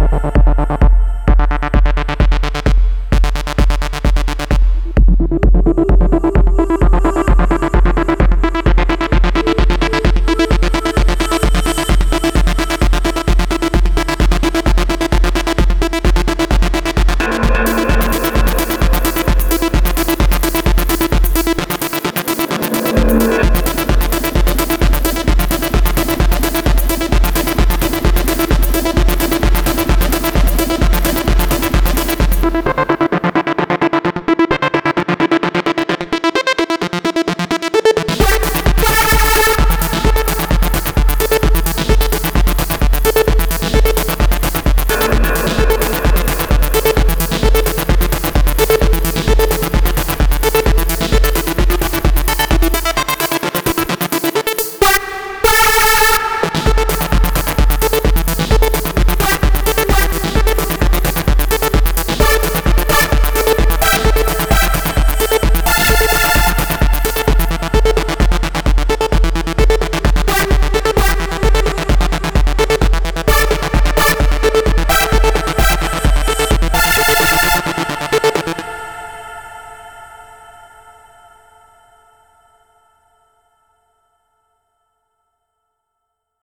Ha ha.